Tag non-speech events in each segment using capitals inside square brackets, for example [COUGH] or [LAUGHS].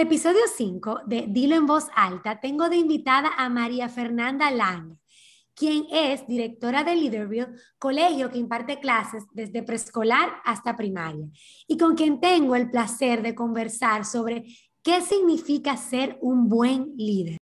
el episodio 5 de Dilo en voz alta, tengo de invitada a María Fernanda Lang, quien es directora de Leaderville, colegio que imparte clases desde preescolar hasta primaria, y con quien tengo el placer de conversar sobre qué significa ser un buen líder.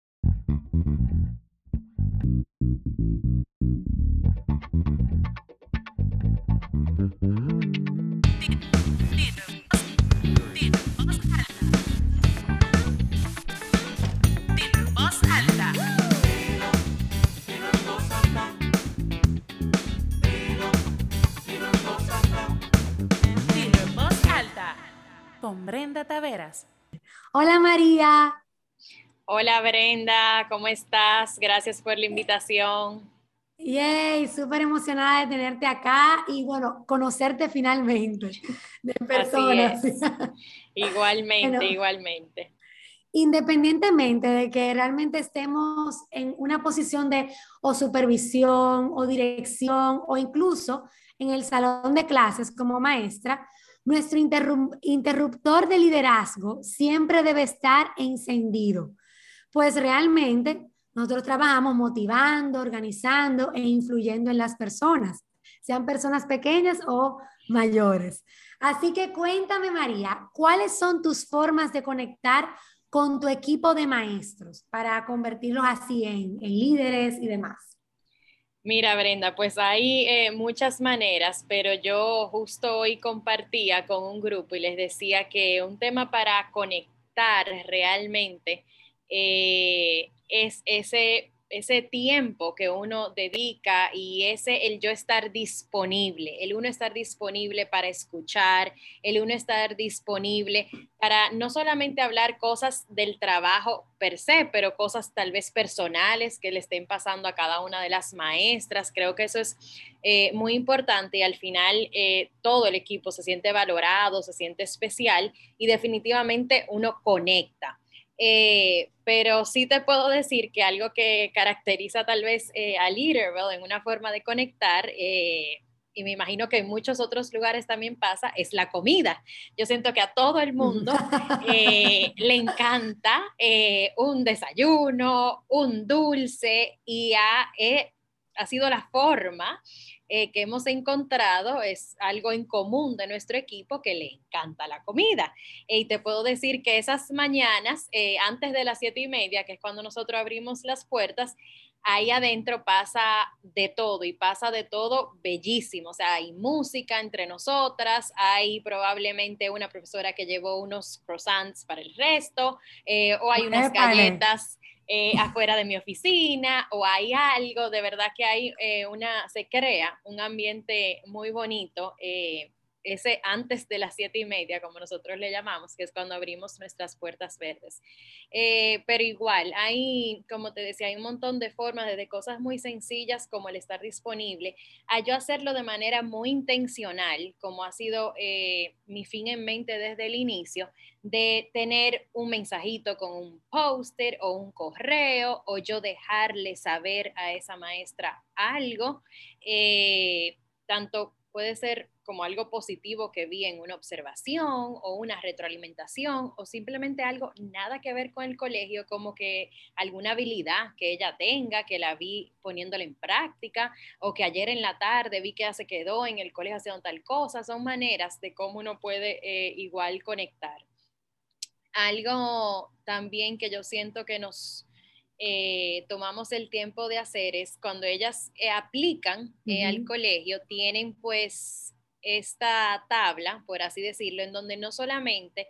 Taveras. Hola María. Hola Brenda, ¿cómo estás? Gracias por la invitación. Yay, súper emocionada de tenerte acá y bueno, conocerte finalmente de personas. Igualmente, igualmente. Independientemente de que realmente estemos en una posición de o supervisión o dirección o incluso en el salón de clases como maestra, nuestro interruptor de liderazgo siempre debe estar encendido, pues realmente nosotros trabajamos motivando, organizando e influyendo en las personas, sean personas pequeñas o mayores. Así que cuéntame, María, ¿cuáles son tus formas de conectar con tu equipo de maestros para convertirlos así en, líderes y demás? Mira, Brenda, pues hay eh, muchas maneras, pero yo justo hoy compartía con un grupo y les decía que un tema para conectar realmente eh, es ese ese tiempo que uno dedica y ese el yo estar disponible, el uno estar disponible para escuchar, el uno estar disponible para no solamente hablar cosas del trabajo per se, pero cosas tal vez personales que le estén pasando a cada una de las maestras. Creo que eso es eh, muy importante y al final eh, todo el equipo se siente valorado, se siente especial y definitivamente uno conecta. Eh, pero sí te puedo decir que algo que caracteriza tal vez eh, a Leaderville en una forma de conectar, eh, y me imagino que en muchos otros lugares también pasa, es la comida. Yo siento que a todo el mundo [LAUGHS] le encanta un desayuno, un dulce, y ha, ha sido la forma eh, que hemos encontrado es algo en común de nuestro equipo que le encanta la comida. Y te puedo decir que esas mañanas, eh, antes de las siete y media, que es cuando nosotros abrimos las puertas, ahí adentro pasa de todo y pasa de todo bellísimo. O sea, hay música entre nosotras, hay probablemente una profesora que llevó unos croissants para el resto, eh, o hay unas galletas eh, afuera de mi oficina o hay algo, de verdad que hay eh, una, se crea un ambiente muy bonito. Eh, ese antes de las siete y media, como nosotros le llamamos, que es cuando abrimos nuestras puertas verdes. pero igual, hay, como te decía, hay un montón de formas, desde cosas muy sencillas como el estar disponible, a yo hacerlo de manera muy intencional, como ha sido mi fin en mente desde el inicio, de tener un mensajito con un póster o un correo o yo dejarle saber a esa maestra algo, eh, tanto puede ser como algo positivo que vi en una observación o una retroalimentación o simplemente algo nada que ver con el colegio, como que alguna habilidad que ella tenga, que la vi poniéndola en práctica o que ayer en la tarde vi que ya se quedó en el colegio haciendo tal cosa, son maneras de cómo uno puede eh, igual conectar. Algo también que yo siento que nos eh, tomamos el tiempo de hacer es cuando ellas eh, aplican eh, al colegio, tienen pues esta tabla, por así decirlo, en donde no solamente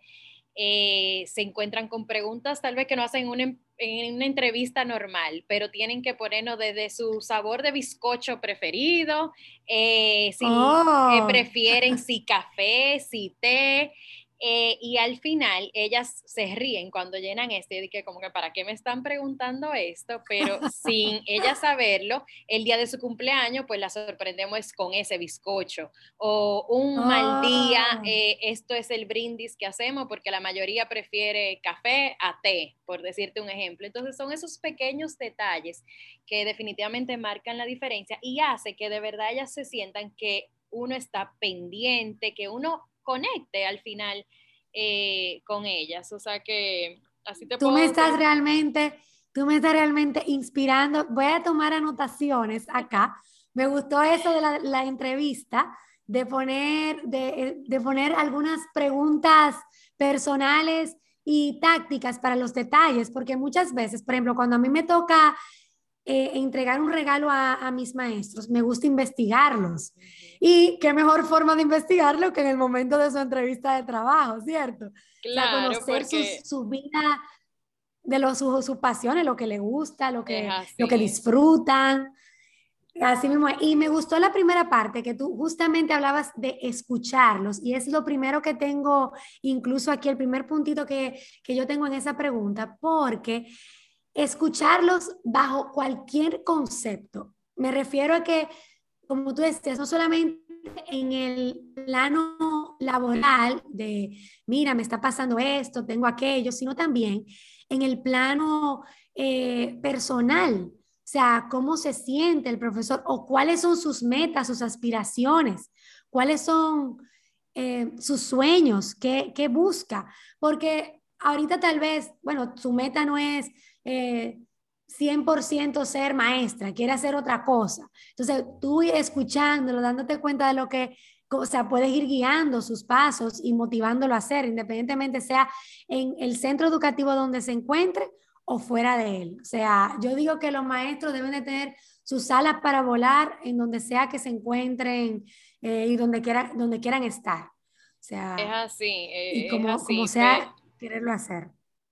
se encuentran con preguntas tal vez que no hacen en una entrevista normal, pero tienen que ponernos desde su sabor de bizcocho preferido, si oh. prefieren si café, si té, eh, y al final ellas se ríen cuando llenan este y que como que para qué me están preguntando esto, pero [LAUGHS] sin ellas saberlo, el día de su cumpleaños pues la sorprendemos con ese bizcocho o un mal día, ah. eh, esto es el brindis que hacemos porque la mayoría prefiere café a té, por decirte un ejemplo. Entonces son esos pequeños detalles que definitivamente marcan la diferencia y hace que de verdad ellas se sientan que uno está pendiente, que uno conecte al final eh, con ellas. O sea que así te Tú me estás realmente, tú me estás realmente inspirando. Voy a tomar anotaciones acá. Me gustó eso de la, la entrevista, de poner, de, de poner algunas preguntas personales y tácticas para los detalles, porque muchas veces, por ejemplo, cuando a mí me toca eh, entregar un regalo a, a, mis maestros, me gusta investigarlos. Y qué mejor forma de investigarlo que en el momento de su entrevista de trabajo, ¿cierto? Claro, o sea, conocer porque... su, su, vida, de los, sus su pasiones, lo que le gusta, lo que, lo que disfrutan. Así mismo, y me gustó la primera parte, que tú justamente hablabas de escucharlos, y es lo primero que tengo, incluso aquí el primer puntito que, que yo tengo en esa pregunta, porque escucharlos bajo cualquier concepto, me refiero a que, como tú decías, no solamente en el plano laboral de, mira, me está pasando esto, tengo aquello, sino también en el plano eh, personal o sea, cómo se siente el profesor o cuáles son sus metas, sus aspiraciones, cuáles son eh, sus sueños, qué, qué, busca. Porque ahorita tal vez, bueno, su meta no es eh, 100% ser maestra, quiere hacer otra cosa. Entonces, tú escuchándolo, dándote cuenta de lo que o sea, puedes ir guiando sus pasos y motivándolo a hacer, independientemente sea en el centro educativo donde se encuentre o fuera de él. O sea, yo digo que los maestros deben de tener sus alas para volar en donde sea que se encuentren eh, y donde, quiera, donde quieran estar. O sea, es así. Eh, y como, es así, como sea, quererlo hacer.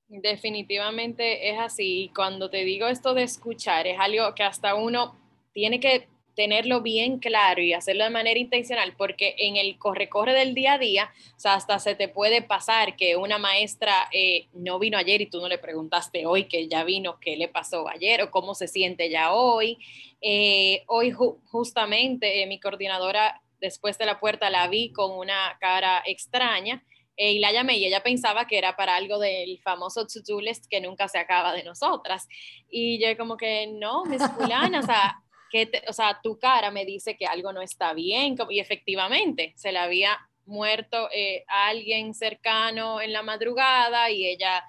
Definitivamente es así. Y cuando te digo esto de escuchar, es algo que hasta uno tiene que tenerlo bien claro y hacerlo de manera intencional, porque en el corre-corre del día a día, hasta se te puede pasar que una maestra eh, no vino ayer y tú no le preguntaste hoy que ya vino, qué le pasó ayer o cómo se siente ya hoy. Eh, hoy ju justamente eh, mi coordinadora después de la puerta la vi con una cara extraña eh, y la llamé y ella pensaba que era para algo del famoso to-do list que nunca se acaba de nosotras. Y yo como que no, Miss Fulana, o sea, [LAUGHS] que te, o sea, tu cara me dice que algo no está bien y efectivamente se le había muerto eh, a alguien cercano en la madrugada y ella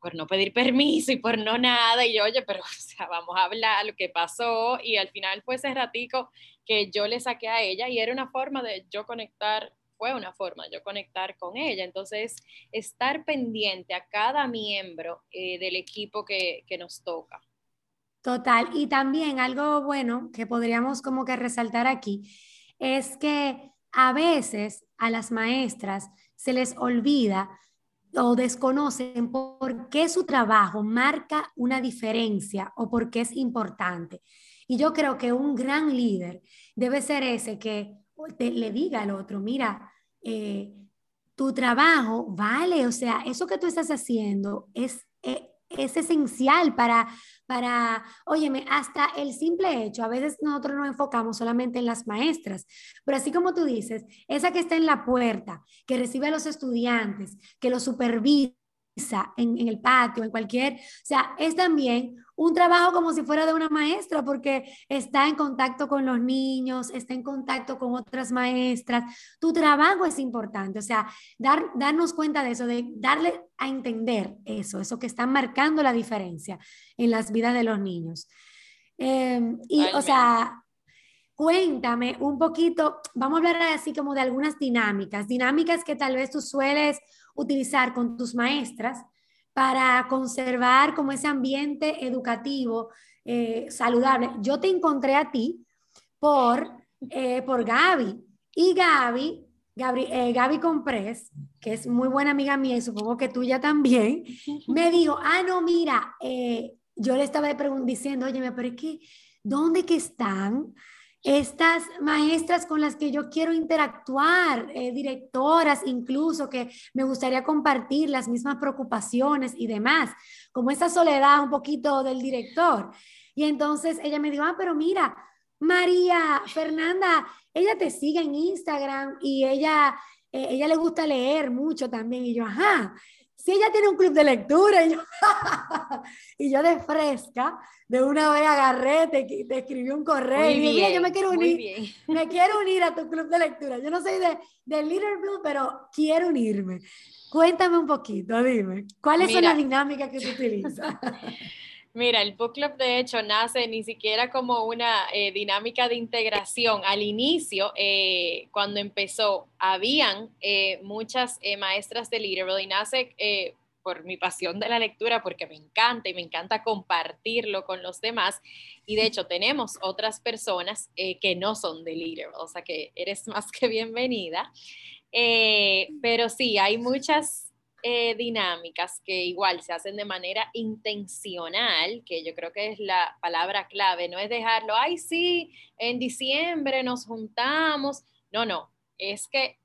por no pedir permiso y por no nada y yo, oye, pero o sea, vamos a hablar lo que pasó y al final fue ese ratico que yo le saqué a ella y era una forma de yo conectar fue una forma yo conectar con ella. Entonces, estar pendiente a cada miembro eh, del equipo que, que, nos toca. Total. Y también algo bueno que podríamos como que resaltar aquí es que a veces a las maestras se les olvida o desconocen por qué su trabajo marca una diferencia o por qué es importante. Y yo creo que un gran líder debe ser ese que le diga al otro, mira, eh, tu trabajo vale, o sea, eso que tú estás haciendo es, eh, es esencial para, para, óyeme, hasta el simple hecho, a veces nosotros nos enfocamos solamente en las maestras, pero así como tú dices, esa que está en la puerta, que recibe a los estudiantes, que los supervisa en, en el patio, en cualquier, o sea, es también un trabajo como si fuera de una maestra, porque está en contacto con los niños, está en contacto con otras maestras. Tu trabajo es importante, o sea, dar, darnos cuenta de eso, de darle a entender eso, eso que está marcando la diferencia en las vidas de los niños. Eh, y, Ay, o sea, cuéntame un poquito, vamos a hablar así como de algunas dinámicas, dinámicas que tal vez tú sueles utilizar con tus maestras para conservar como ese ambiente educativo eh, saludable. Yo te encontré a ti por, eh, por Gaby y Gaby, Gaby, eh, Gaby Comprés, que es muy buena amiga mía y supongo que tuya también, me dijo, ah, no, mira, eh, yo le estaba diciendo, oye, pero es que, ¿dónde que están? Estas maestras con las que yo quiero interactuar, eh, directoras incluso, que me gustaría compartir las mismas preocupaciones y demás, como esa soledad un poquito del director. Y entonces ella me dijo, ah, pero mira, María Fernanda, ella te sigue en Instagram y ella, eh, ella le gusta leer mucho también. Y yo, ajá, si ella tiene un club de lectura y yo, [LAUGHS] y yo de fresca, de una vez agarré, te, te escribí un correo y dije, yo me quiero unir, [LAUGHS] me quiero unir a tu club de lectura. Yo no soy de, de Leader Blue, pero quiero unirme. Cuéntame un poquito, dime, ¿cuáles son las dinámicas que tú utilizas? [LAUGHS] Mira, el book club de hecho nace ni siquiera como una eh, dinámica de integración. Al inicio, eh, cuando empezó, habían eh, muchas maestras de Leaderville y nace por mi pasión de la lectura, porque me encanta y me encanta compartirlo con los demás. Y de hecho tenemos otras personas que no son de Leaderville, o sea que eres [LAUGHS] más que bienvenida. pero sí, hay muchas eh, dinámicas que igual se hacen de manera intencional, que yo creo que es la palabra clave, no es dejarlo, ay, sí, en diciembre nos juntamos. No, no, es que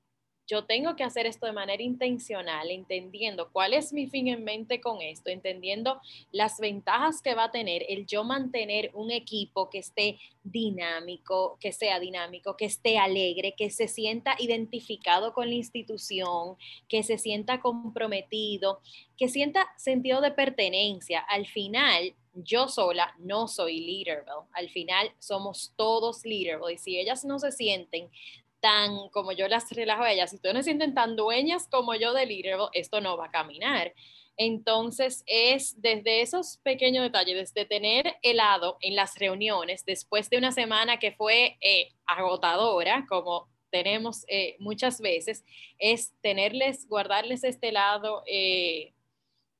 yo tengo que hacer esto de manera intencional, entendiendo cuál es mi fin en mente con esto, entendiendo las ventajas que va a tener el yo mantener un equipo que esté dinámico, que sea dinámico, que esté alegre, que se sienta identificado con la institución, que se sienta comprometido, que sienta sentido de pertenencia. Al final, yo sola no soy Leaderville. Al final somos todos Leaderville. Y si ellas no se sienten tan como yo las relajo a ellas, si ustedes no se sienten tan dueñas como yo de Leaderable, esto no va a caminar. Entonces es desde esos pequeños detalles, desde tener helado en las reuniones, después de una semana que fue eh, agotadora, como tenemos eh, muchas veces, es tenerles, guardarles este helado eh,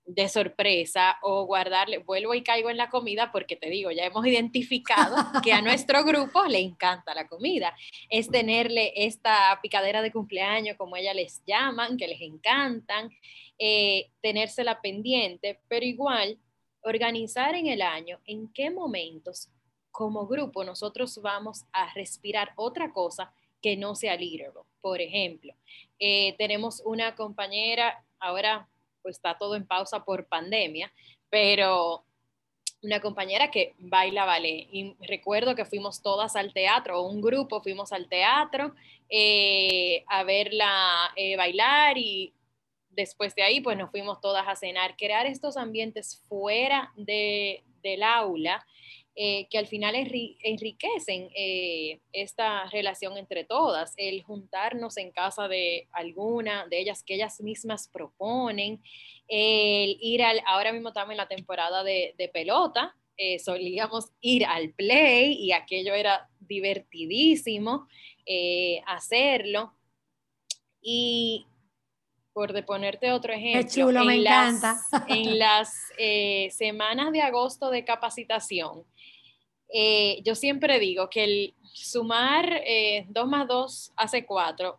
de sorpresa o guardarle, vuelvo y caigo en la comida porque te digo, ya hemos identificado que a nuestro [LAUGHS] grupo le encanta la comida. Es tenerle esta picadera de cumpleaños, como ella les llaman, que les encantan, eh, tenérsela pendiente, pero igual organizar en el año en qué momentos como grupo nosotros vamos a respirar otra cosa que no sea leaderable. Por ejemplo, eh, tenemos una compañera, ahora pues está todo en pausa por pandemia, pero una compañera que baila ballet. Y recuerdo que fuimos todas al teatro, un grupo fuimos al teatro eh, a verla eh, bailar y después de ahí pues nos fuimos todas a cenar. Crear estos ambientes fuera de, del aula eh, que al final enriquecen eh, esta relación entre todas, el juntarnos en casa de alguna de ellas que ellas mismas proponen, el ir al, ahora mismo estamos en la temporada de, pelota, eh, solíamos ir al play y aquello era divertidísimo hacerlo. Y por de ponerte otro ejemplo, chulo, me encanta. en las semanas de agosto de capacitación, eh, yo siempre digo que el sumar 2 eh, más 2 hace 4,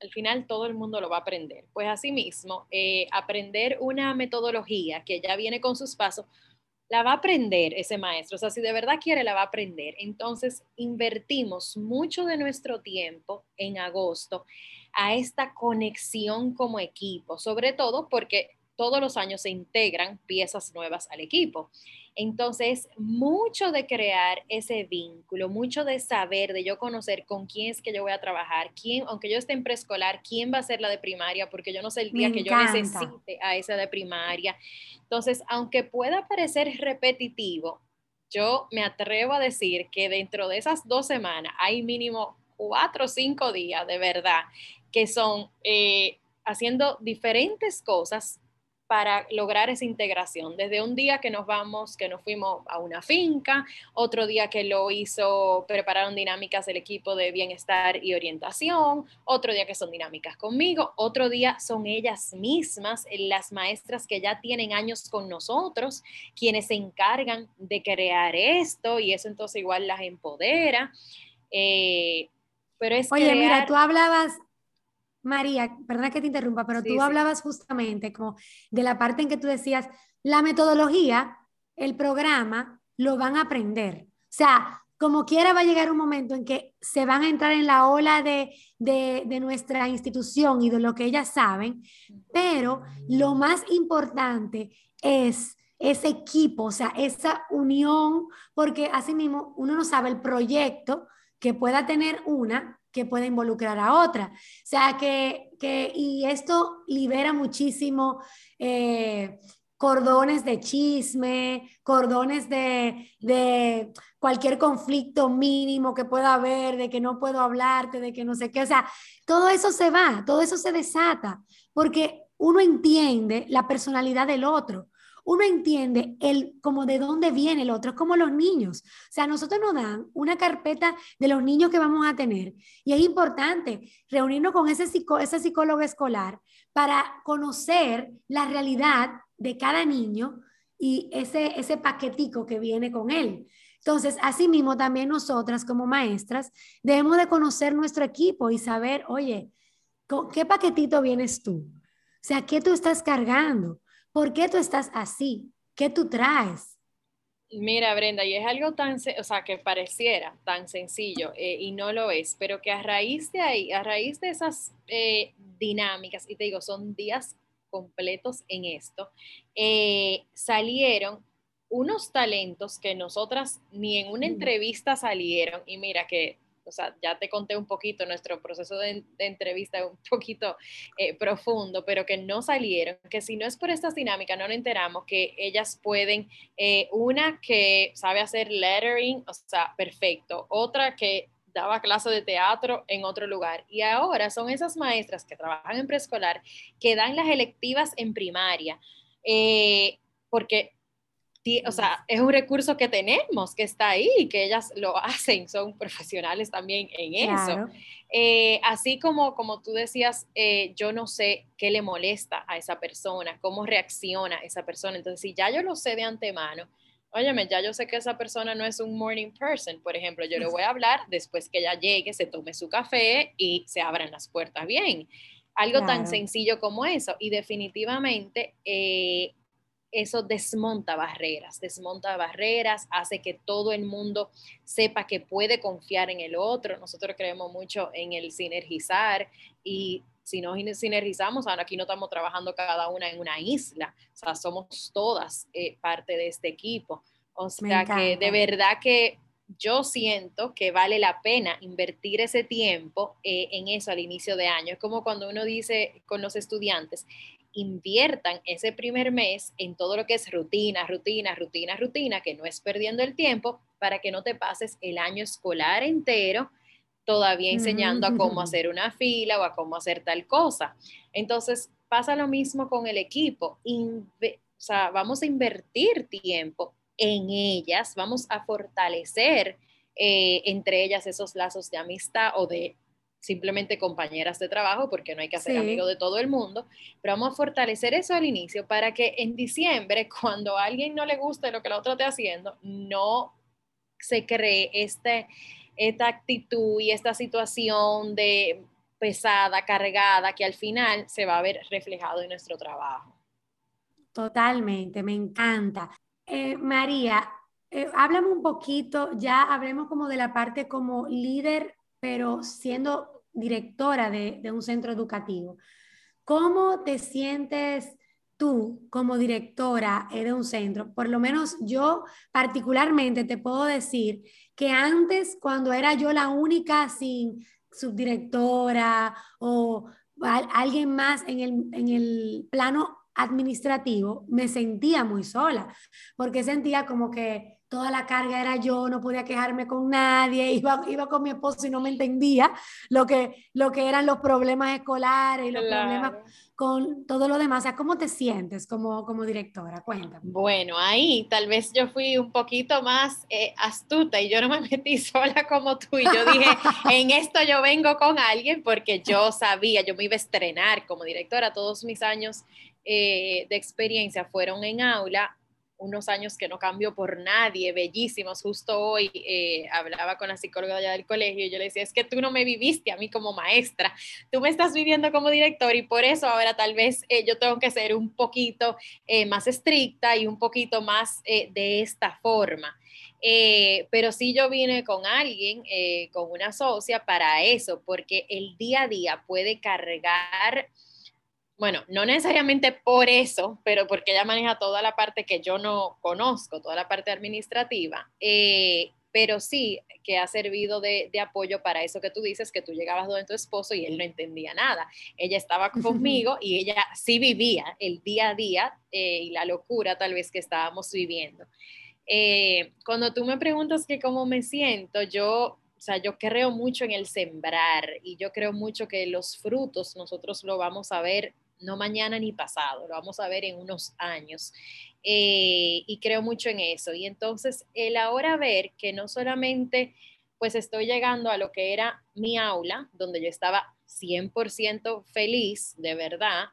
al final todo el mundo lo va a aprender. Pues asimismo, eh, aprender una metodología que ya viene con sus pasos, la va a aprender ese maestro. O sea, si de verdad quiere, la va a aprender. Entonces, invertimos mucho de nuestro tiempo en agosto a esta conexión como equipo, sobre todo porque todos los años se integran piezas nuevas al equipo. Entonces, mucho de crear ese vínculo, mucho de saber, de yo conocer con quién es que yo voy a trabajar, quién, aunque yo esté en preescolar, quién va a ser la de primaria, porque yo no sé el día que yo necesite a esa de primaria. Entonces, aunque pueda parecer repetitivo, yo me atrevo a decir que dentro de esas dos semanas hay mínimo cuatro o cinco días de verdad que son eh, haciendo diferentes cosas para lograr esa integración. Desde un día que nos vamos, que nos fuimos a una finca, otro día que lo hizo, prepararon dinámicas del equipo de bienestar y orientación, otro día que son dinámicas conmigo, otro día son ellas mismas, las maestras que ya tienen años con nosotros, quienes se encargan de crear esto y eso entonces igual las empodera. Eh, pero es Oye, mira, tú hablabas María, perdona que te interrumpa, pero tú hablabas justamente como de la parte en que tú decías, la metodología, el programa, lo van a aprender. O sea, como quiera va a llegar un momento en que se van a entrar en la ola de, de, de, nuestra institución y de lo que ellas saben, pero lo más importante es ese equipo, o sea, esa unión, porque así mismo uno no sabe el proyecto que pueda tener una que pueda involucrar a otra. O sea, que, que y esto libera muchísimo eh, cordones de chisme, cordones de, de, cualquier conflicto mínimo que pueda haber, de que no puedo hablarte, de que no sé qué. O sea, todo eso se va, todo eso se desata, porque uno entiende la personalidad del otro uno entiende el, como de dónde viene el otro, es como los niños. O sea, nosotros nos dan una carpeta de los niños que vamos a tener y es importante reunirnos con ese, psicólogo escolar para conocer la realidad de cada niño y ese, ese paquetico que viene con él. Entonces, asimismo, también nosotras como maestras debemos de conocer nuestro equipo y saber, oye, ¿qué paquetito vienes tú? O sea, ¿qué tú estás cargando? ¿Por qué tú estás así? ¿Qué tú traes? Mira, Brenda, y es algo tan, o sea, que pareciera tan sencillo eh, y no lo es, pero que a raíz de ahí, a raíz de esas eh, dinámicas, y te digo, son días completos en esto, eh, salieron unos talentos que nosotras ni en una entrevista salieron, y mira que o sea, ya te conté un poquito nuestro proceso de, entrevista, un poquito eh, profundo, pero que no salieron, que si no es por estas dinámicas, no nos enteramos que ellas pueden, eh, una que sabe hacer lettering, o sea, perfecto, otra que daba clase de teatro en otro lugar. Y ahora son esas maestras que trabajan en preescolar que dan las electivas en primaria, eh, porque o sea, es un recurso que tenemos, que está ahí, que ellas lo [LAUGHS] hacen, son profesionales también en eso. Eh, así como, como tú decías, eh, yo no sé qué le molesta a esa persona, cómo reacciona esa persona. Entonces, si ya yo lo sé de antemano, óyeme, ya yo sé que esa persona no es un morning person, por ejemplo, yo le voy a hablar después que ella llegue, se tome su café y se abran las puertas bien. Algo tan sencillo como eso. Y definitivamente eh, eso desmonta barreras, desmonta barreras, hace que todo el mundo sepa que puede confiar en el otro. Nosotros creemos mucho en el sinergizar y si no sinergizamos, ahora aquí no estamos trabajando cada una en una isla, o sea, somos todas eh, parte de este equipo. O sea que de verdad que yo siento que vale la pena invertir ese tiempo eh, en eso al inicio de año. Es como cuando uno dice con los estudiantes, inviertan ese primer mes en todo lo que es rutina, rutina, rutina, rutina, que no es perdiendo el tiempo para que no te pases el año escolar entero todavía enseñando a cómo hacer una fila o a cómo hacer tal cosa. Entonces, pasa lo mismo con el equipo. o sea, vamos a invertir tiempo en ellas, vamos a fortalecer eh, entre ellas esos lazos de amistad o de simplemente compañeras de trabajo, porque no hay que hacer amigo de todo el mundo, pero vamos a fortalecer eso al inicio para que en diciembre, [LAUGHS] cuando a alguien no le guste lo que la otra esté haciendo, no se cree este, esta actitud y esta situación de pesada, cargada, que al final se va a ver reflejado en nuestro trabajo. Totalmente, me encanta. Eh, María, eh, háblame un poquito, ya hablemos como de la parte como líder pero siendo directora de, un centro educativo, ¿cómo te sientes tú como directora de un centro? Por lo menos yo particularmente te puedo decir que antes, cuando era yo la única sin subdirectora o alguien más en el, en el plano administrativo, me sentía muy sola, porque sentía como que toda la carga era yo, no podía quejarme con nadie, [LAUGHS] iba, iba con mi esposo y no me entendía lo que, lo que eran los problemas escolares y los problemas con todo lo demás. O sea, ¿cómo te sientes como, como directora? Cuéntame. Bueno, ahí tal vez yo fui un poquito más eh, astuta y yo no me [LAUGHS] metí sola como tú y yo dije, [LAUGHS] en esto yo vengo con alguien porque yo sabía, yo me iba a estrenar como directora, todos mis años eh, de experiencia fueron en aula unos años que no cambio por nadie, bellísimos. Justo hoy eh, hablaba con la psicóloga allá del colegio y yo le decía, es que tú no me viviste a mí como maestra, tú me estás viviendo como director y por eso ahora tal vez eh, yo tengo que ser un poquito eh, más estricta y un poquito más de esta forma. pero sí yo vine con alguien, con una socia para eso, porque el día a día puede cargar bueno, no necesariamente por eso, pero porque ella maneja toda la parte que yo no conozco, toda la parte administrativa, eh, pero sí que ha servido de, apoyo para eso que tú dices, que tú llegabas donde tu esposo y él no entendía nada. Ella estaba conmigo y ella sí vivía el día a día eh, y la locura tal vez que estábamos viviendo. Eh, cuando tú me preguntas que cómo me siento, yo o sea, yo creo mucho en el sembrar y yo creo mucho que los frutos nosotros lo vamos a ver no mañana ni pasado, lo vamos a ver en unos años. Eh, y creo mucho en eso. Y entonces el ahora ver que no solamente pues estoy llegando a lo que era mi aula, donde yo estaba 100% feliz, de verdad,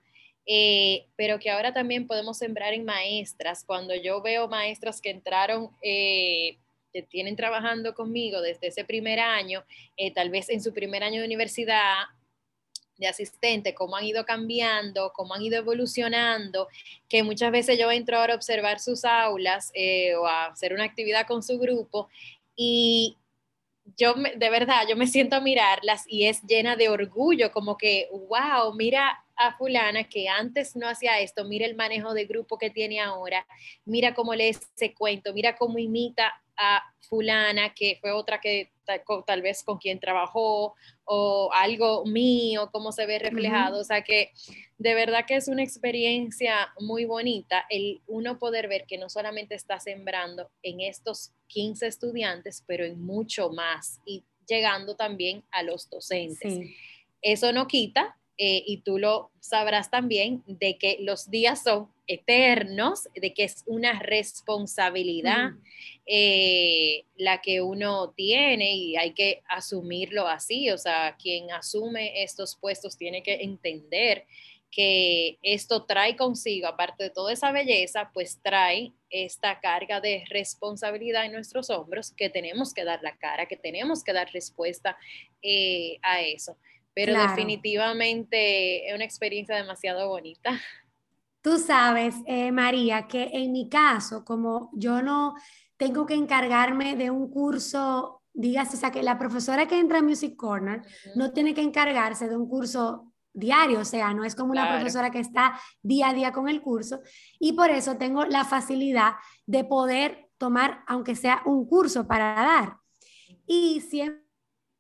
eh, pero que ahora también podemos sembrar en maestras. Cuando yo veo maestras que entraron, eh, que tienen trabajando conmigo desde ese primer año, tal vez en su primer año de universidad, de asistente, cómo han ido cambiando, cómo han ido evolucionando, que muchas veces yo entro ahora a observar sus aulas eh, o a hacer una actividad con su grupo y yo de verdad, yo me siento a mirarlas y es llena de orgullo, como que, wow, mira a fulana que antes no hacía esto, mira el manejo de grupo que tiene ahora, mira cómo lee ese cuento, mira cómo imita a fulana, que fue otra que tal, vez con quien trabajó, o algo mío, cómo se ve reflejado. O sea que de verdad que es una experiencia muy bonita el uno poder ver que no solamente está sembrando en estos 15 estudiantes, pero en mucho más y llegando también a los docentes. Eso no quita eh, y tú lo sabrás también, de que los días son eternos, de que es una responsabilidad eh, la que uno tiene y hay que asumirlo así, o sea, quien asume estos puestos tiene que entender que esto trae consigo, aparte de toda esa belleza, pues trae esta carga de responsabilidad en nuestros hombros que tenemos que dar la cara, que tenemos que dar respuesta eh, a eso pero definitivamente es una experiencia demasiado bonita. [LAUGHS] Tú sabes, eh, María, que en mi caso, como yo no tengo que encargarme de un curso, digas, o sea, que la profesora que entra a Music Corner no tiene que encargarse de un curso diario, o sea, no es como una profesora que está día a día con el curso, y por eso tengo la facilidad de poder tomar, aunque sea un curso para dar. Y siempre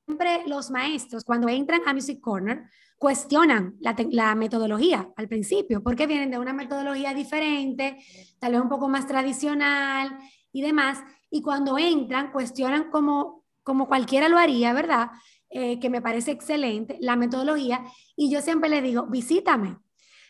siempre los maestros, cuando entran a Music Corner, cuestionan la, metodología al principio, porque vienen de una metodología diferente, tal vez un poco más tradicional y demás, y cuando entran, cuestionan como, como cualquiera lo haría, ¿verdad? Eh, que me parece excelente, la metodología, y yo siempre les digo, visítame,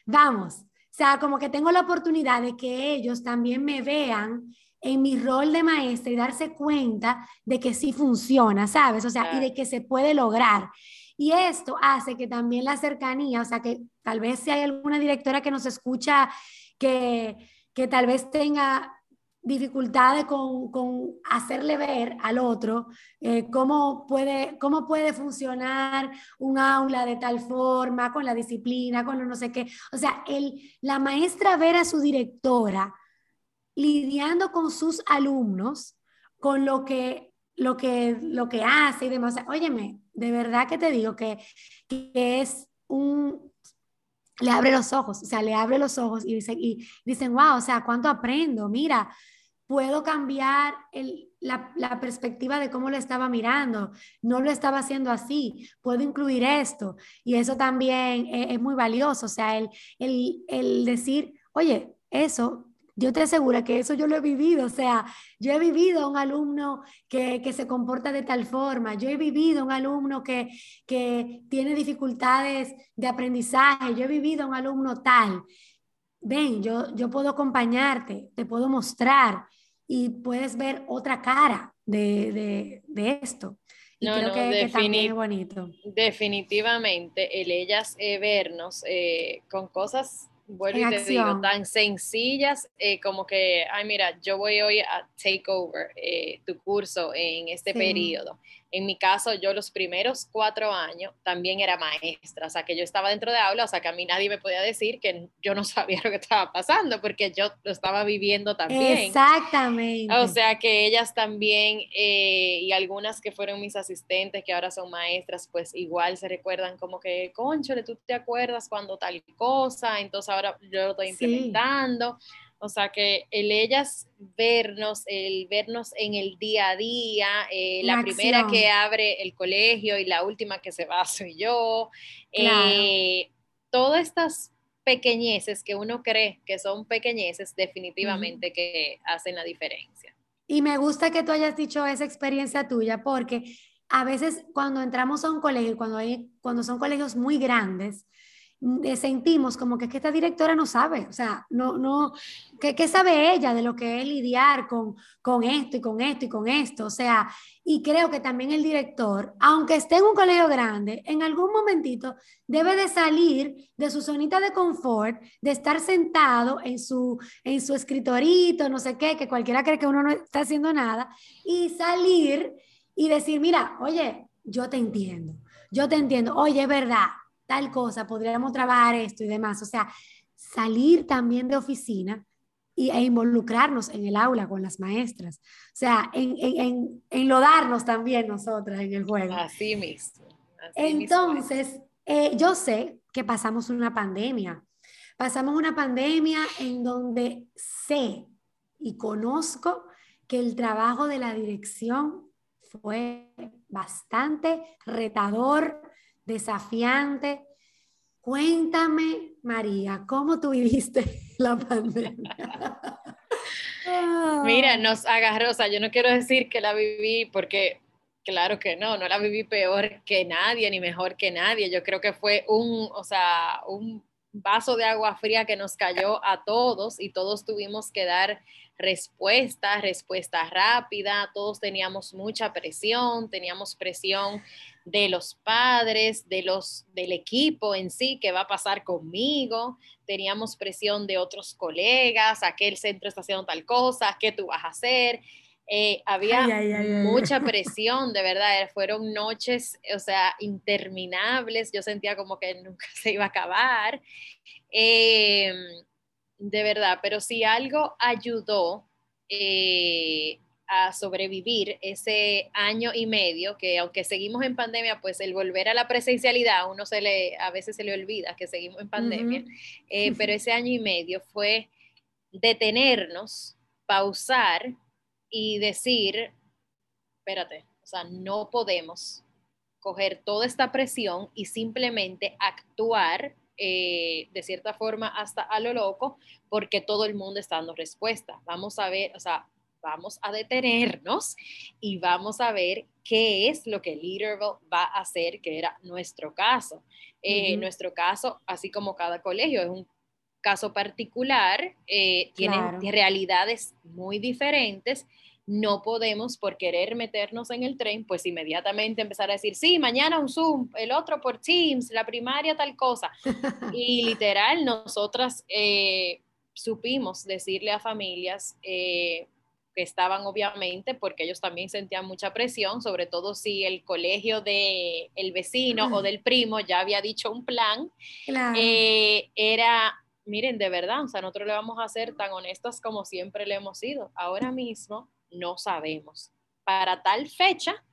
vamos, o sea, como que tengo la oportunidad de que ellos también me vean en mi rol de maestra y darse cuenta de que sí funciona, ¿sabes? O sea, y de que se puede lograr. Y esto hace que también la cercanía, o sea, que tal vez si hay alguna directora que nos escucha que, que tal vez tenga dificultades con, con, hacerle ver al otro eh, cómo, puede, cómo puede funcionar un aula de tal forma, con la disciplina, con lo no sé qué. O sea, el, la maestra ver a su directora lidiando con sus alumnos, con lo que, lo que, lo que hace y demás. Óyeme, de verdad que te digo que, es un, le abre los ojos, o sea, le abre los ojos y, dice, y dicen, wow, o sea, ¿cuánto aprendo? Mira, puedo cambiar el, la, la, perspectiva de cómo lo estaba mirando, no lo estaba haciendo así, puedo incluir esto. Y eso también es, es muy valioso, o sea, el, el, el decir, oye, eso yo te aseguro que eso yo lo he vivido, o sea, yo he vivido un alumno que, que se comporta de tal forma, yo he vivido un alumno que, que tiene dificultades de aprendizaje, yo he vivido un alumno tal. Ven, yo, yo puedo acompañarte, te puedo mostrar y puedes ver otra cara de, de, de esto. Y creo que, que, también es bonito. Definitivamente, el ellas eh, vernos eh, con cosas vuelvo y te digo, tan sencillas eh, como que, ay, mira, yo voy hoy a take over eh, tu curso en este periodo. En mi caso, yo los primeros cuatro años también era maestra, o sea, que yo estaba dentro de aula, o sea, que a mí nadie me podía decir que yo no [LAUGHS] sabía lo que estaba pasando, porque yo lo estaba viviendo también. Exactamente. O sea, que ellas también, eh, y algunas que fueron mis asistentes, que ahora son maestras, pues igual se recuerdan como que, conchole, tú te acuerdas cuando tal cosa, entonces ahora yo lo estoy implementando. O sea, que el ellas vernos, el vernos en el día a día, eh, la primera que abre el colegio y la última que se va [LAUGHS] soy yo, eh, todas estas pequeñeces que uno cree que son pequeñeces, definitivamente que hacen la diferencia. Y me gusta que tú hayas dicho esa experiencia tuya, porque a veces cuando entramos a un colegio, cuando, hay, cuando son colegios muy grandes, sentimos como que, que, esta directora no sabe, o sea, no, no, ¿qué, ¿qué, sabe ella de lo que es lidiar con, con esto y con esto y con esto? O sea, y creo que también el director, aunque esté en un colegio grande, en algún momentito debe de salir de su zonita de confort, de estar sentado en su, en su escritorito, no sé qué, que cualquiera cree que uno no está haciendo nada, y salir y decir, mira, oye, yo te entiendo, yo te entiendo, oye, es verdad, tal cosa, podríamos trabajar esto y demás. O sea, salir también de oficina y, e involucrarnos en el aula con las maestras. O sea, en, en, enlodarnos también nosotras en el juego. Así mismo. Entonces, eh, yo sé que pasamos una pandemia. Pasamos una pandemia en donde sé y conozco que el trabajo de la dirección fue bastante retador, desafiante. Cuéntame, María, ¿cómo tú viviste [LAUGHS] la pandemia? [LAUGHS] Mira, nos agarró, o sea, yo no quiero decir que la viví porque claro que no, no la viví peor que nadie ni mejor que nadie. Yo creo que fue un, o sea, un vaso de agua fría que nos cayó a todos y todos tuvimos que dar respuesta, respuesta rápida, todos teníamos mucha presión, teníamos presión de los padres, de los, del equipo en sí, qué va a pasar conmigo, teníamos presión de otros colegas, aquel centro está haciendo tal cosa, qué tú vas a hacer. Eh, había mucha [LAUGHS] presión, de verdad, fueron noches, o sea, interminables, yo sentía como que nunca [LAUGHS] se iba a acabar. Eh, de verdad, pero si algo ayudó eh, a sobrevivir ese año y medio, que aunque seguimos en pandemia, pues el volver a la presencialidad, uno se le, a veces se le olvida que seguimos en pandemia, eh, pero ese año y medio fue detenernos, pausar y decir, espérate, o sea, no podemos coger toda esta presión y simplemente actuar eh, de cierta forma hasta a lo loco, porque todo el mundo está dando respuesta. Vamos a ver, o sea, vamos a detenernos y vamos a ver qué es lo que Leaderville va a hacer, que era nuestro caso. Eh, nuestro caso, así como cada colegio, es un caso particular, eh, tienen realidades muy diferentes no podemos por querer meternos en el tren, pues inmediatamente empezar a decir, sí, mañana un Zoom, el otro por Teams, la primaria tal cosa. [LAUGHS] Y literal, nosotras eh, supimos decirle a familias eh, que estaban obviamente, porque ellos también sentían mucha presión, sobre todo si el colegio del el vecino o del primo ya había dicho un plan, eh, era miren, de verdad, o sea, nosotros le vamos a ser tan honestas como siempre le hemos sido. Ahora mismo no sabemos. Para tal fecha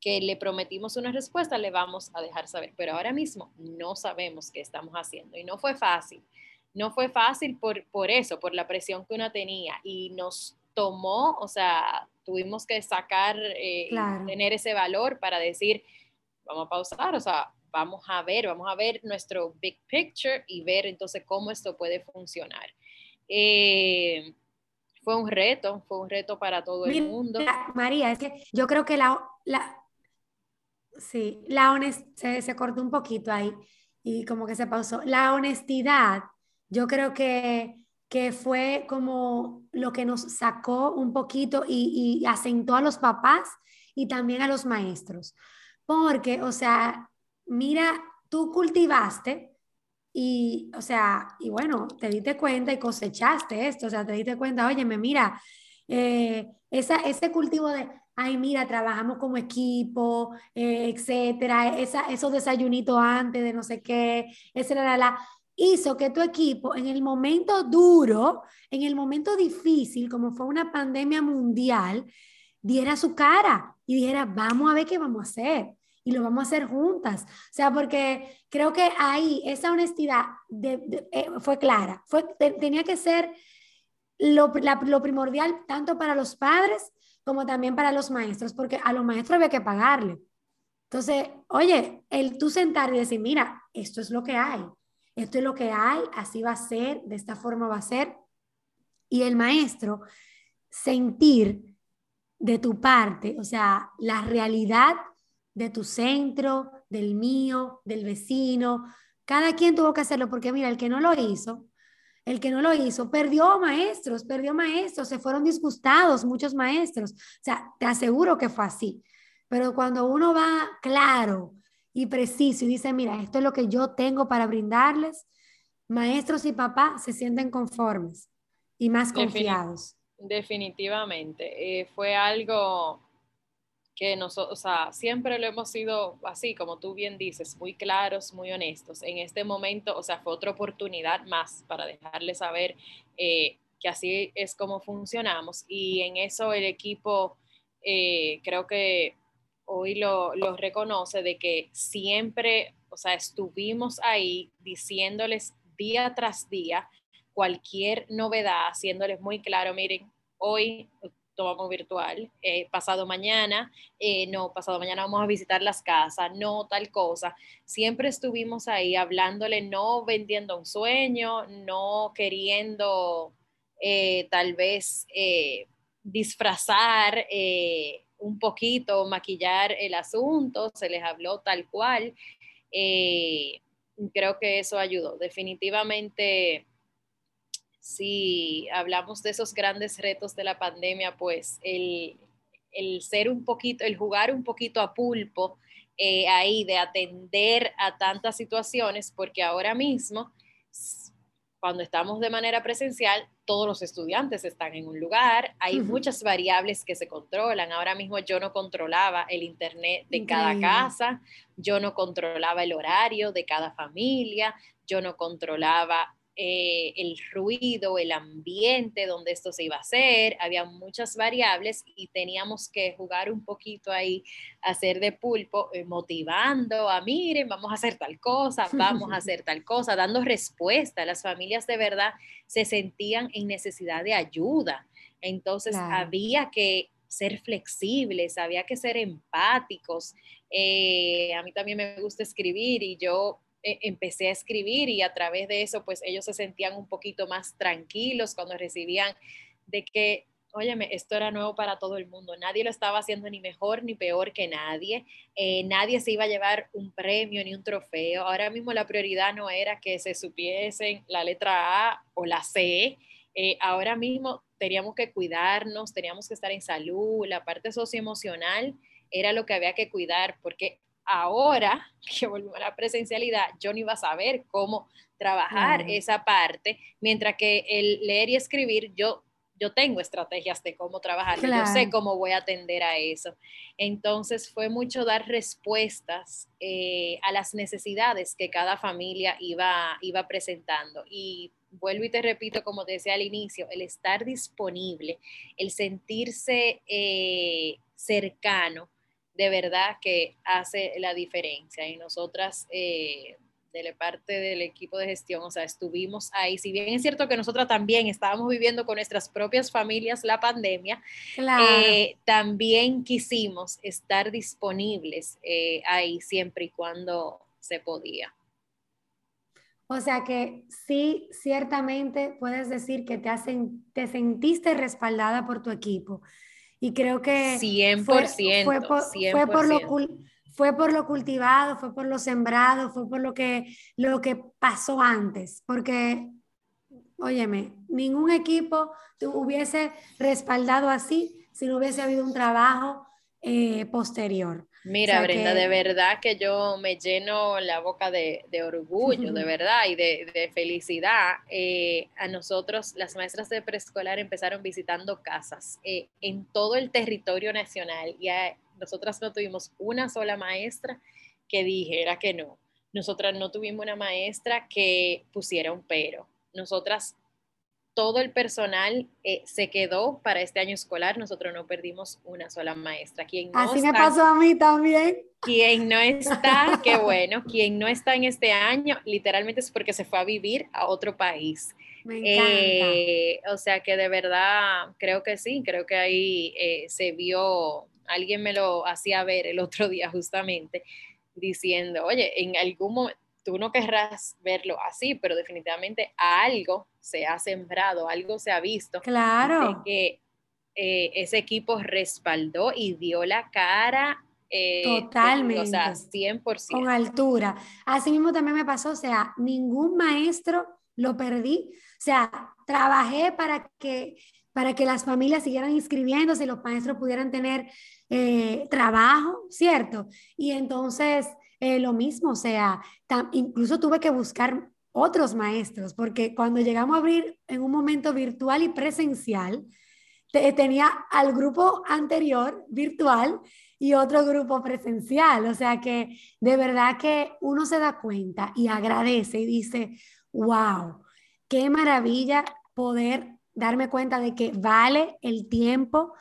que le prometimos una respuesta, le vamos a dejar saber, pero ahora mismo no sabemos qué estamos haciendo y no fue fácil. No fue fácil por, por eso, por la presión que uno tenía y nos tomó, o sea, tuvimos que sacar, eh, tener ese valor para decir, vamos a pausar, o sea, vamos a ver, vamos a ver nuestro big picture y ver entonces cómo esto puede funcionar. Eh, fue un reto, fue un reto para todo el mundo. María, es que yo creo que la, la sí, la honestidad, se, cortó un poquito ahí y como que se pausó. La honestidad, yo creo que, que fue como lo que nos sacó un poquito y, y asentó a los papás y también a los maestros. Porque, o sea, mira, tú cultivaste y, o sea, y bueno, te diste cuenta y cosechaste esto, o sea, te diste cuenta, oye, me mira, eh, esa, ese cultivo de, ay, mira, trabajamos como equipo, eh, etcétera, esa, esos desayunitos antes de no sé qué, etcétera, la, hizo que tu equipo en el momento duro, en el momento difícil, como fue una pandemia mundial, diera su cara y dijera, vamos a ver qué vamos a hacer y lo vamos a hacer juntas. O sea, porque creo que ahí esa honestidad eh, fue clara, fue, tenía que ser lo, lo primordial tanto para los padres como también para los maestros, porque a los maestros había que pagarle. Entonces, oye, el tú sentar y decir, mira, esto es lo que hay, esto es lo que hay, así va a ser, de esta forma va a ser. Y el maestro sentir de tu parte, o sea, la realidad de tu centro, del mío, del vecino. Cada quien tuvo que hacerlo porque mira, el que no lo hizo, el que no lo hizo, perdió maestros, perdió maestros, se fueron disgustados muchos maestros. O sea, te aseguro que fue así. Pero cuando uno va claro y preciso y dice, mira, esto es lo que yo tengo para brindarles, maestros y papás se sienten conformes y más confiados. Definitivamente. Eh, fue algo que nosotros, o sea, siempre lo hemos sido así, como tú bien dices, muy claros, muy honestos. En este momento, o sea, fue otra oportunidad más para dejarles saber eh, que así es como funcionamos. Y en eso el equipo eh, creo que hoy lo, reconoce de que siempre, o sea, estuvimos ahí diciéndoles día tras día cualquier novedad, haciéndoles muy claro, miren, hoy tomamos virtual, eh, pasado mañana, eh, no, pasado mañana vamos a visitar las casas, no tal cosa. Siempre estuvimos ahí hablándole, no vendiendo un sueño, no queriendo eh, tal vez disfrazar un poquito, maquillar el asunto, se les habló tal cual. creo que eso ayudó. Definitivamente si hablamos de esos grandes retos de la pandemia, pues el, ser un poquito, el jugar un poquito a pulpo eh, ahí, de atender a tantas situaciones, porque ahora mismo, cuando estamos de manera presencial, todos los estudiantes están en un lugar, hay muchas variables que se controlan. Ahora mismo yo no controlaba el internet de cada casa, yo no controlaba el horario de cada familia, yo no controlaba eh, el ruido, el ambiente donde esto se iba a hacer, había muchas variables y teníamos que jugar un poquito ahí, hacer de pulpo, eh, motivando a, miren, vamos a hacer tal cosa, vamos a [LAUGHS] hacer tal cosa, dando respuesta. Las familias de verdad se sentían en necesidad de ayuda. Entonces había que ser flexibles, había que ser empáticos. Eh, a mí también me gusta escribir y yo empecé a escribir y a través de eso, pues ellos se sentían un poquito más tranquilos cuando recibían de que, óyeme, esto era nuevo para todo el mundo, nadie lo estaba haciendo ni mejor ni peor que nadie, eh, nadie se iba a llevar un premio ni un trofeo, ahora mismo la prioridad no era que se supiesen la letra A o la C, eh, ahora mismo teníamos que cuidarnos, teníamos que estar en salud, la parte socioemocional era lo que había que cuidar, porque ahora [LAUGHS] que volvemos a la presencialidad, yo no iba a saber cómo trabajar esa parte, mientras que el leer y escribir, yo, yo tengo estrategias de cómo trabajar, yo sé cómo voy a atender a eso. Entonces fue mucho dar respuestas eh, a las necesidades que cada familia iba, iba presentando. Y vuelvo y te repito, como te decía al inicio, el estar disponible, el sentirse eh, cercano, de verdad que hace la diferencia. Y nosotras, eh, de la parte del equipo de gestión, o sea, estuvimos ahí. Si bien es cierto que nosotras también estábamos viviendo con nuestras propias familias la pandemia, eh, también quisimos estar disponibles eh, ahí siempre y cuando se podía. O sea que sí, ciertamente puedes decir que te, hacen, te sentiste respaldada por tu equipo y creo que 100%, fue, por, Fue, por lo, fue por lo cultivado, fue por lo sembrado, fue por lo que, lo que pasó antes. Porque, óyeme, ningún equipo hubiese respaldado así si no hubiese habido un trabajo eh, posterior. Mira, Brenda, de verdad que yo me lleno la boca de, orgullo, de verdad, y de, felicidad. Eh, a nosotros, las maestras de preescolar empezaron visitando casas eh, en todo el territorio nacional y nosotras no tuvimos una sola maestra que dijera que no. Nosotras no tuvimos una maestra que pusiera un pero. Nosotras todo el personal eh, se quedó para este año escolar. Nosotros no perdimos una sola maestra. Quien Así me pasó a mí también. Quien no está, [LAUGHS] qué bueno, quien no está en este año, literalmente es porque se fue a vivir a otro país. Me encanta. Eh, o sea que de verdad creo que sí, creo que ahí eh, se vio, alguien me lo hacía ver el otro día justamente, diciendo, oye, en algún momento tú no querrás verlo así, pero definitivamente algo se ha sembrado, algo se ha visto. Claro. que eh, ese equipo respaldó y dio la cara. Eh, Totalmente. O sea, 100%. Con altura. Así mismo también me pasó, o sea, ningún maestro lo perdí. O sea, trabajé para que, para que las familias siguieran inscribiéndose y los maestros pudieran tener eh, trabajo, ¿cierto? Y entonces, lo mismo, o sea, incluso tuve que buscar otros maestros, porque cuando llegamos a abrir en un momento virtual y presencial, tenía al grupo anterior virtual y otro grupo presencial. O sea que de verdad que uno se da cuenta y agradece y dice, wow, qué maravilla poder darme cuenta de que vale el tiempo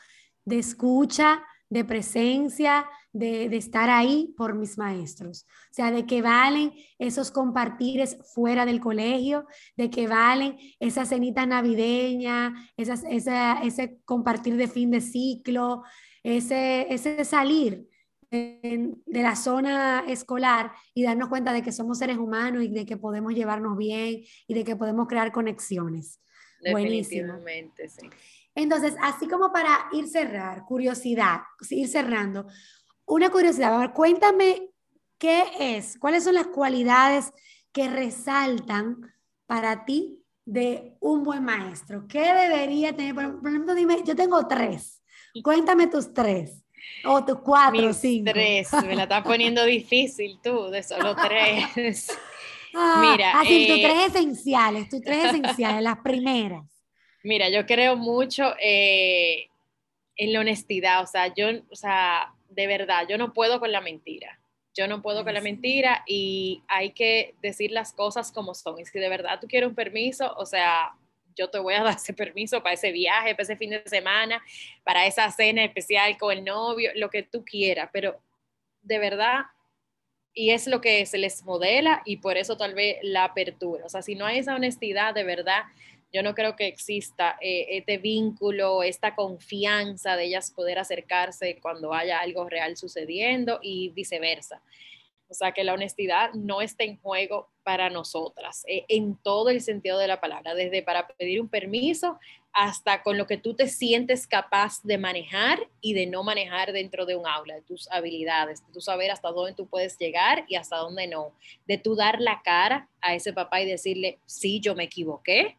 de escucha, de presencia, de, estar ahí por mis maestros. O sea, de que valen esos compartires fuera del colegio, de que valen esa cenita navideña, esas, ese compartir de fin de ciclo, ese, ese salir de, la zona escolar y darnos cuenta de que somos seres humanos y de que podemos llevarnos bien y de que podemos crear conexiones. Sí. Entonces, así como para ir cerrar, curiosidad, ir cerrando, una curiosidad, ver, cuéntame qué es, cuáles son las cualidades que resaltan para ti de un buen maestro. ¿Qué debería tener? Por ejemplo, dime, yo tengo tres. Cuéntame tus tres. O tus cuatro, Mis cinco. Tres, me la estás poniendo [LAUGHS] difícil tú, de solo tres. Ah, Mira, así, tus eh, tres esenciales, tus tres esenciales, las primeras. Mira, yo creo mucho eh, en la honestidad, o sea, yo, o sea, de verdad, yo no puedo con la mentira. Yo no puedo con la mentira y hay que decir las cosas como son. Y si de verdad tú quieres un permiso, o sea, yo te voy a [LAUGHS] dar ese permiso para ese viaje, para ese fin de semana, para esa cena especial con el novio, lo que tú quieras, pero de verdad, y es lo que se les modela y por eso tal vez la apertura. O sea, si no hay esa honestidad, de verdad, yo no creo que exista eh, este vínculo, esta confianza de ellas poder acercarse cuando haya algo real sucediendo y viceversa. O sea, que la honestidad no está en juego para nosotras, eh, en todo el sentido de la palabra, desde para pedir un permiso hasta con lo que tú te sientes capaz de manejar y de no manejar dentro de un aula, de tus habilidades, de tú saber hasta dónde tú puedes llegar y hasta dónde no, de tú dar la cara a ese papá y decirle, sí, yo me equivoqué,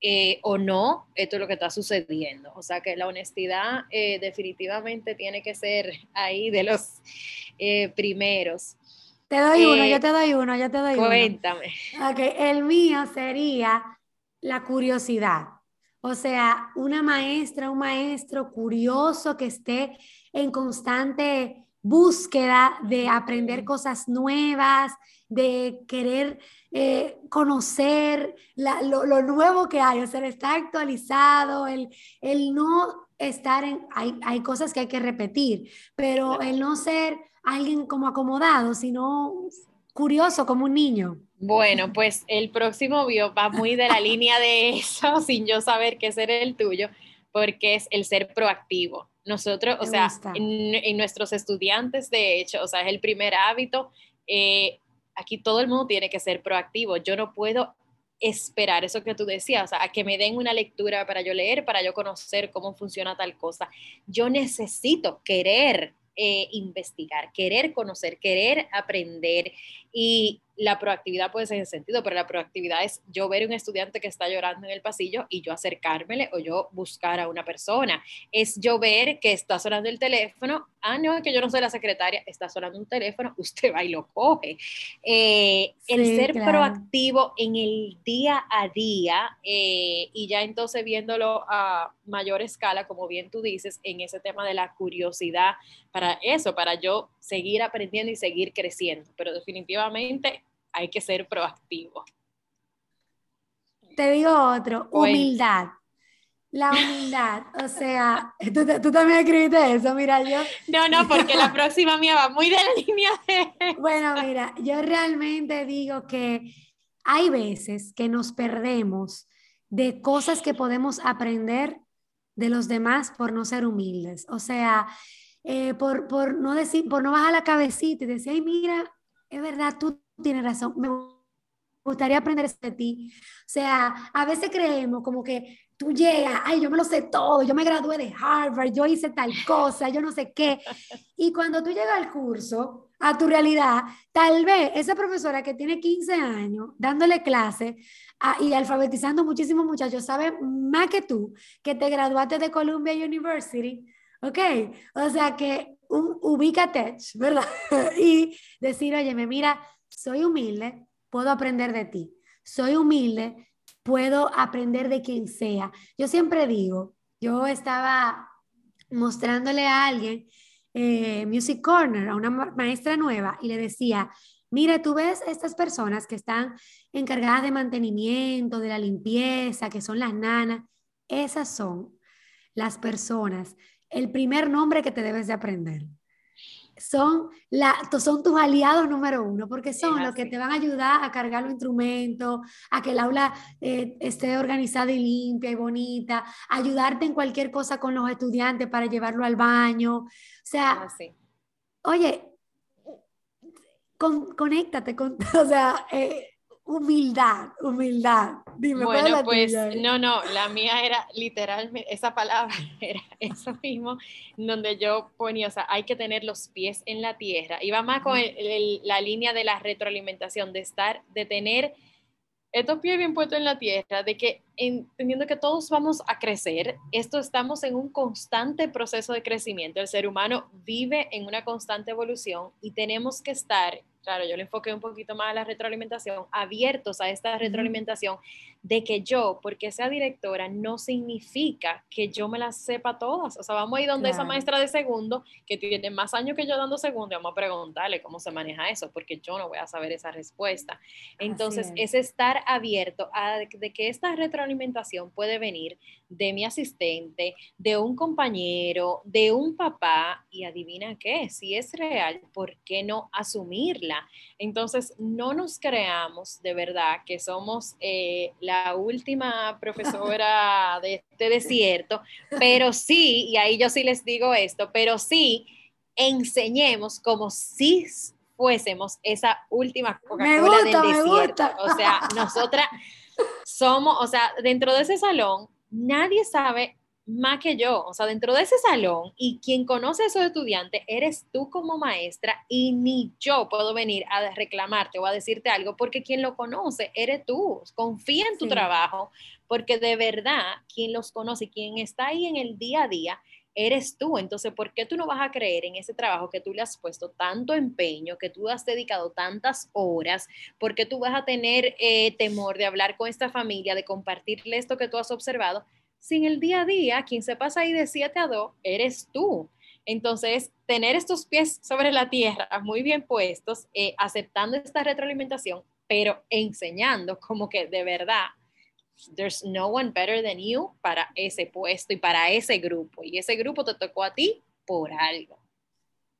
eh, o no, esto es lo que está sucediendo. O sea que la honestidad eh, definitivamente tiene que ser [LAUGHS] ahí de los eh, primeros. Te doy uno, yo te doy uno, yo te doy uno. Cuéntame. el mío sería la curiosidad. O sea, una maestra, un maestro curioso que esté en constante búsqueda de aprender cosas nuevas, de querer eh, conocer lo, nuevo que hay, o sea, estar actualizado, el, el no estar en, hay, hay, cosas que hay que repetir, pero el no ser alguien como acomodado, sino curioso como un niño. Bueno, pues el próximo bio va muy de la línea de eso, [LAUGHS] sin yo saber qué ser el tuyo, porque es el ser proactivo. Nosotros, o sea, en, nuestros estudiantes, de hecho, o sea, es el primer hábito. Eh, aquí todo el mundo tiene que ser proactivo. Yo no puedo esperar eso que tú decías, o sea, a que me den una lectura para yo leer, para yo conocer cómo funciona tal cosa. Yo necesito querer eh, investigar, querer conocer, querer aprender y la proactividad puede ser en sentido, pero la proactividad es yo ver a un estudiante que está llorando en el pasillo y yo acercármele o yo buscar a una persona. Es yo ver que está sonando el teléfono. Ah, no, que yo no soy la secretaria, está sonando un teléfono, [LAUGHS] usted va y lo coge. Eh, el ser proactivo en el día a día eh, y ya entonces viéndolo a mayor escala, como bien tú dices, en ese tema de la curiosidad, para eso, para yo seguir aprendiendo y seguir creciendo. Pero definitivamente hay que ser proactivo. Te digo otro, humildad. La humildad, o sea, ¿tú, también escribiste eso, mira, yo... No, no, porque la [LAUGHS] próxima mía va muy de la línea de... Bueno, mira, yo realmente digo que hay veces que nos perdemos de cosas que podemos aprender de los demás por no ser humildes. O sea, eh, por, por, no decir, por no bajar la cabecita y decir, ay, mira, es verdad, tú tienes razón, me gustaría aprender de ti. O sea, a veces creemos como que tú llegas, ay, yo me lo sé todo, yo me gradué de Harvard, yo hice tal cosa, yo no sé qué. Y cuando tú llegas al curso, a tu realidad, tal vez esa profesora que tiene 15 años dándole clase y alfabetizando muchísimos muchachos sabe más que tú, que te graduaste de Columbia University, ¿ok? O sea que un, ubícate, ¿verdad? [LAUGHS] y decir, oye, mira, soy humilde, puedo aprender de ti. Soy humilde, puedo aprender de quien sea. Yo siempre digo, yo estaba mostrándole a alguien eh, Music Corner, a una maestra nueva, y le decía, mira, tú ves estas personas que están encargadas de mantenimiento, de la limpieza, que son las nanas, esas son las personas, el primer nombre que te debes de aprender son, la, son tus aliados número uno, porque son los que te van a ayudar a cargar los instrumentos, a que el aula eh, esté organizada y limpia y bonita, ayudarte en cualquier cosa con los estudiantes para llevarlo al baño. O sea, oye, con, conéctate con, [LAUGHS] o sea, eh, humildad, humildad. Dime, bueno, pues no, no, la mía era literalmente, esa palabra [LAUGHS] era eso mismo, donde yo ponía, o sea, hay que tener los pies en la tierra. Iba más con la línea de la retroalimentación, de estar, de tener estos pies bien puestos en la tierra, de que entendiendo que todos vamos a crecer, esto estamos en un constante proceso de crecimiento. El ser humano vive en una constante evolución y tenemos que estar claro, yo le enfoqué un poquito más a la retroalimentación, abiertos a esta retroalimentación de que yo, porque sea directora, no significa que yo me las sepa todas. O sea, vamos a ir donde esa maestra de segundo, que tiene más años que yo dando segundo, y vamos a preguntarle cómo se maneja eso, porque yo no voy a saber esa respuesta. Entonces, es. estar abierto a de que esta retroalimentación puede venir de mi asistente, de un compañero, de un papá, y adivina qué, si es real, ¿por qué no asumirla? Entonces, no nos creamos de verdad que somos eh, la última profesora de este desierto, pero sí, y ahí yo sí les digo esto, pero sí enseñemos como si fuésemos esa última Coca-Cola del desierto. O sea, nosotras somos, o sea, dentro de ese salón nadie sabe más que yo, o sea, dentro de ese salón y quien conoce a esos estudiantes eres tú como maestra y ni yo puedo venir a reclamarte o a decirte algo porque quien lo conoce eres tú. Confía en tu trabajo porque de verdad quien los conoce, quien está ahí en el día a día, eres tú. Entonces, ¿por qué tú no vas a creer en ese trabajo que tú le has puesto tanto empeño, que tú has dedicado tantas horas? ¿Por qué tú vas a tener eh, temor de hablar con esta familia, de compartirle esto que tú has observado? Sin el día a día, quien se pasa ahí de 7 a 2, eres tú. Entonces, tener estos pies sobre la tierra muy bien puestos, eh, aceptando esta retroalimentación, pero enseñando como que de verdad, there's no one better than you para ese puesto y para ese grupo. Y ese grupo te tocó a ti por algo.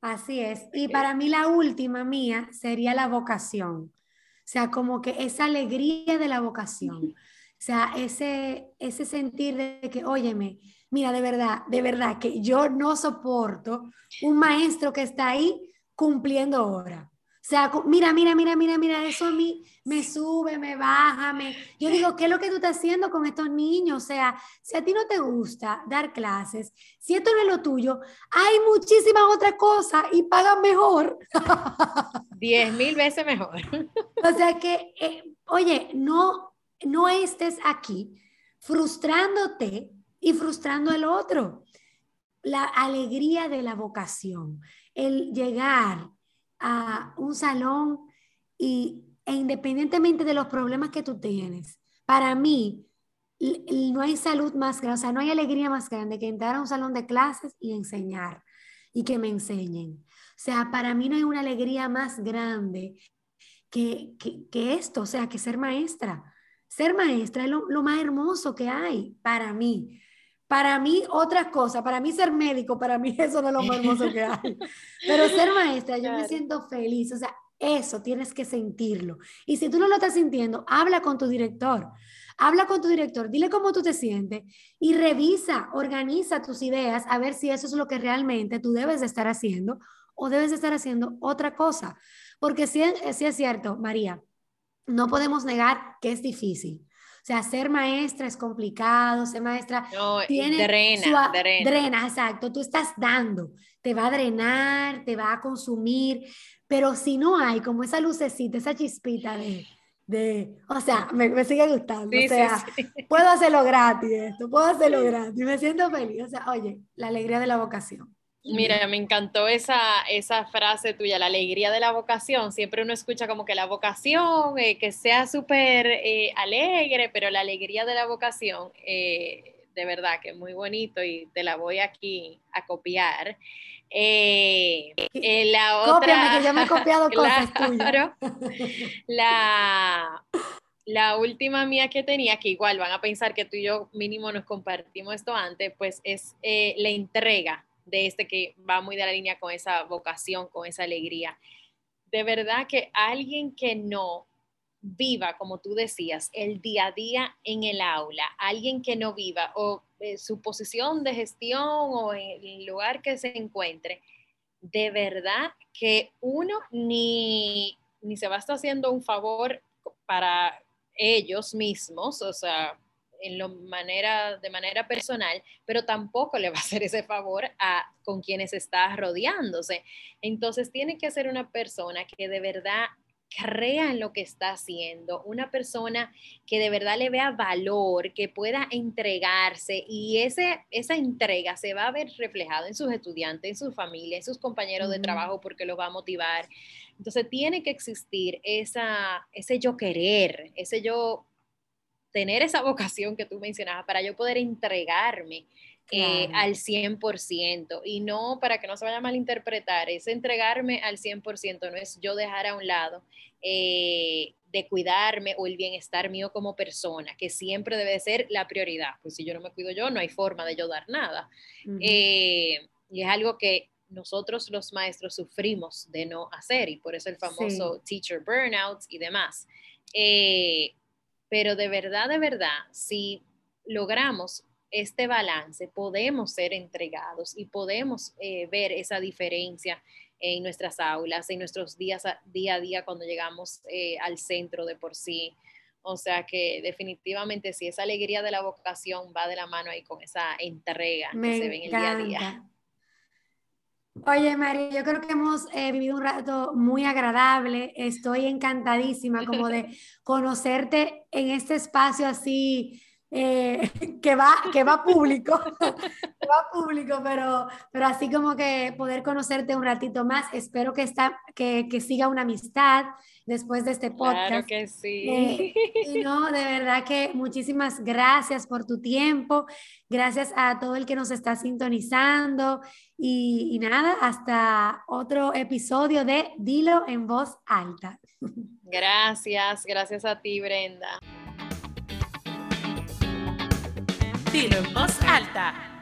Así es. Y para mí la última mía sería la vocación. O sea, como que esa alegría de la vocación. O sea, ese, ese sentir de que, óyeme, mira, de verdad, de verdad, que yo no soporto un maestro que está ahí cumpliendo hora. O sea, mira, mira, mira, mira, mira, eso a mí me sube, me baja, me... Yo digo, ¿qué es lo que tú estás haciendo con estos niños? O sea, si a ti no te gusta dar clases, si esto no es lo tuyo, hay muchísimas otras cosas y pagan mejor. Diez mil veces mejor. [LAUGHS] O sea que, eh, oye, no, no estés aquí frustrándote y frustrando al otro. La alegría de la vocación, el llegar a un salón y, e independientemente de los problemas que tú tienes, para mí no hay salud más grande, o sea, no hay alegría más grande que entrar a un salón de clases y enseñar y que me enseñen. O sea, para mí no hay una alegría más grande que, que esto, o sea, que ser maestra. Ser maestra es lo, más hermoso que hay para mí. Para mí, otra cosa, para mí ser médico, para mí [LAUGHS] eso no es lo más hermoso que hay. Pero ser maestra, yo me siento feliz. O sea, eso tienes que sentirlo. Y si tú no lo estás sintiendo, habla con tu director. Habla con tu director, dile cómo tú te sientes y revisa, organiza tus ideas a ver si eso es lo que realmente tú debes de estar haciendo o debes de estar haciendo otra cosa. Porque si, si es cierto, María, no podemos negar que es difícil. O sea, ser maestra es complicado, ser maestra no, tiene drena, drena. Drena, exacto. Tú estás dando, te va a drenar, te va a consumir, pero si no hay como esa lucecita, esa chispita de, de o sea, me, sigue gustando. o sea, puedo hacerlo gratis esto, puedo hacerlo gratis, me siento feliz. O sea, oye, la alegría de la vocación. Mira, me encantó esa, esa frase tuya, la alegría de la vocación. Siempre uno escucha como que la vocación, eh, que sea súper eh, alegre, pero la alegría de la vocación, eh, de verdad que es muy bonito y te la voy aquí a copiar. la otra, que yo me he copiado [LAUGHS] cosas tuyas. [LAUGHS] La, la última mía que tenía, que igual van a pensar que tú y yo mínimo nos compartimos esto antes, pues es la entrega de este que va muy de la línea con esa vocación, con esa alegría. De verdad que alguien que no viva, como tú decías, el día a día en el aula, alguien que no viva o eh, su posición de gestión o el lugar que se encuentre, de verdad que uno ni, ni se va a estar haciendo un favor para ellos mismos, o sea, en lo manera, de manera personal, pero tampoco le va a hacer ese favor a con quienes está rodeándose. Entonces tiene que ser una persona que de verdad crea en lo que está haciendo, una persona que de verdad le vea valor, que pueda entregarse y ese, esa entrega se va a ver reflejada en sus estudiantes, en su familia, en sus compañeros de trabajo porque lo va a motivar. Entonces tiene que existir esa, ese yo querer, ese yo tener esa vocación que tú mencionabas, para yo poder entregarme eh, al 100% y no para que no se vaya a malinterpretar, es entregarme al 100%, no es yo dejar a un lado eh, de cuidarme o el bienestar mío como persona, que siempre debe ser la prioridad, pues si yo no me cuido yo, no hay forma de yo dar nada. Eh, y es algo que nosotros los maestros sufrimos de no hacer y por eso el famoso teacher burnout y demás. Pero de verdad, de verdad, si logramos este balance, podemos ser entregados y podemos eh, ver esa diferencia en nuestras aulas, en nuestros días día a día cuando llegamos eh, al centro de por sí. O sea que definitivamente si esa alegría de la vocación va de la mano ahí con esa entrega que se ve en el día a día. Oye, María, yo creo que hemos eh, vivido un rato muy agradable. Estoy encantadísima como de [LAUGHS] conocerte en este espacio así eh, [LAUGHS] que, va, que va público, [LAUGHS] que va público, pero, pero así como que poder conocerte un ratito más. Espero que, está, que, que siga una amistad después de este podcast. Claro que sí. Eh, y no, de verdad que muchísimas gracias por tu tiempo, gracias a todo el que nos está sintonizando y, y nada, hasta otro episodio de Dilo en voz alta. [LAUGHS] Gracias, gracias a ti, Brenda. Dilo en voz alta